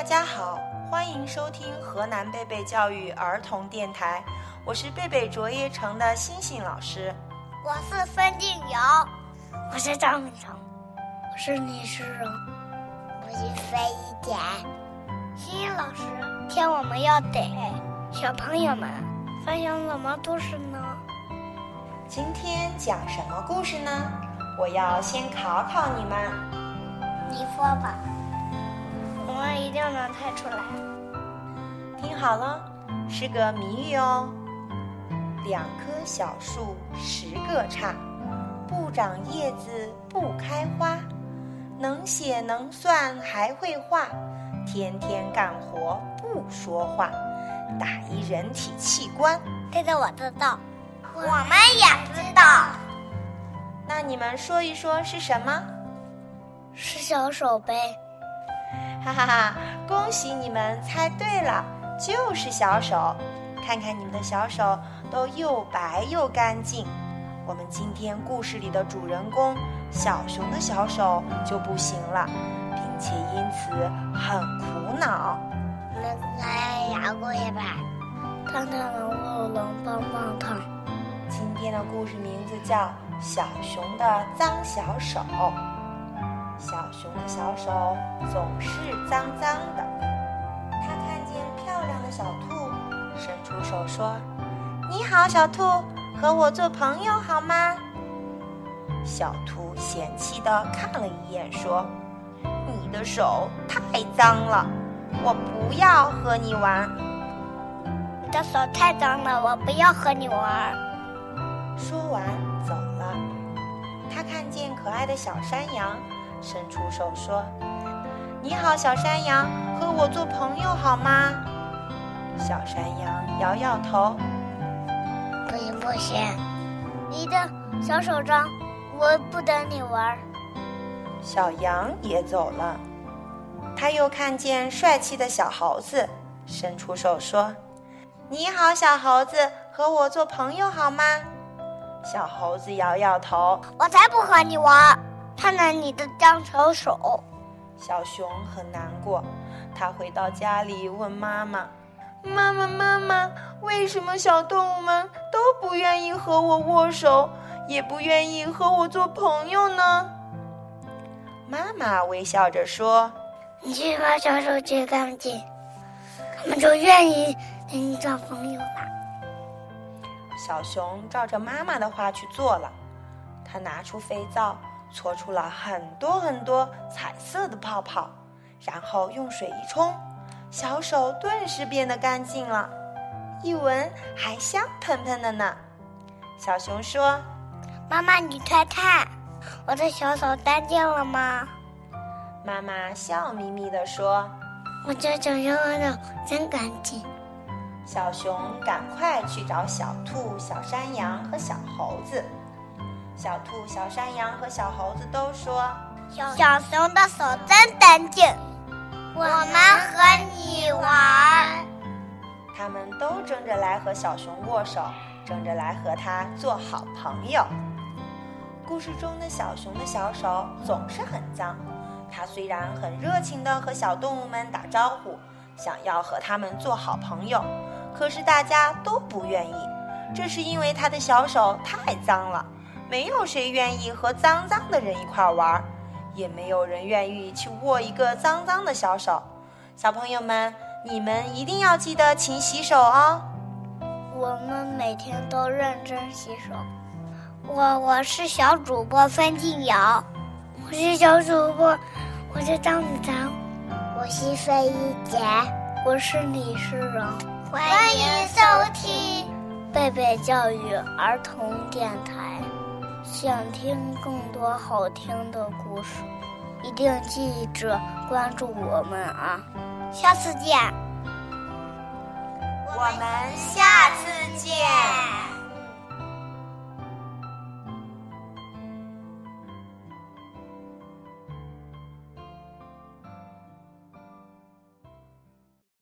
大家好，欢迎收听河南贝贝教育儿童电台，我是贝贝卓越城的星星老师。我是孙静瑶，我是张文成，我是李诗荣，我是飞一点。星星老师，天我们要给小朋友们分享什么故事呢？今天讲什么故事呢？我要先考考你们。你说吧，我们一定能猜出来。听好了，是个谜语哦。两棵小树十个杈，不长叶子不开花，能写能算还会画，天天干活不说话，打一人体器官。这个我知道，我们也知道。那你们说一说是什么？是小手呗。哈哈哈！恭喜你们猜对了，就是小手。看看你们的小手都又白又干净。我们今天故事里的主人公小熊的小手就不行了，并且因此很苦恼。能来摇过一把，看看能不能棒棒糖。今天的故事名字叫《小熊的脏小手》。小熊的小手总是脏脏的，它看见漂亮的小兔。伸出手说：“你好，小兔，和我做朋友好吗？”小兔嫌弃的看了一眼，说：“你的手太脏了，我不要和你玩。”你的手太脏了，我不要和你玩。说完走了。他看见可爱的小山羊，伸出手说：“你好，小山羊，和我做朋友好吗？”小山羊摇摇头，不行不行，你的小手脏，我不等你玩。小羊也走了，他又看见帅气的小猴子，伸出手说：“你好，小猴子，和我做朋友好吗？”小猴子摇摇头，我才不和你玩。看看你的脏小手。小熊很难过，他回到家里问妈妈。妈妈，妈妈，为什么小动物们都不愿意和我握手，也不愿意和我做朋友呢？妈妈微笑着说：“你去把小手洗干净，他们就愿意跟你做朋友了。”小熊照着妈妈的话去做了，他拿出肥皂，搓出了很多很多彩色的泡泡，然后用水一冲。小手顿时变得干净了，一闻还香喷喷的呢。小熊说：“妈妈，你快看，我的小手干净了吗？”妈妈笑眯眯地说：“我这小熊的真干净。”小熊赶快去找小兔、小山羊和小猴子。小兔、小山羊和小猴子都说：“小熊的手真干净。”我们和你玩，他们都争着来和小熊握手，争着来和他做好朋友。故事中的小熊的小手总是很脏，它虽然很热情地和小动物们打招呼，想要和它们做好朋友，可是大家都不愿意。这是因为它的小手太脏了，没有谁愿意和脏脏的人一块玩。也没有人愿意去握一个脏脏的小手，小朋友们，你们一定要记得勤洗手哦。我们每天都认真洗手。我我是小主播范静瑶，我是小主播，我是张子成，我是费一杰，我是李诗荣。欢迎收听贝贝教育儿童电台。想听更多好听的故事，一定记着关注我们啊！下次见，我们下次见。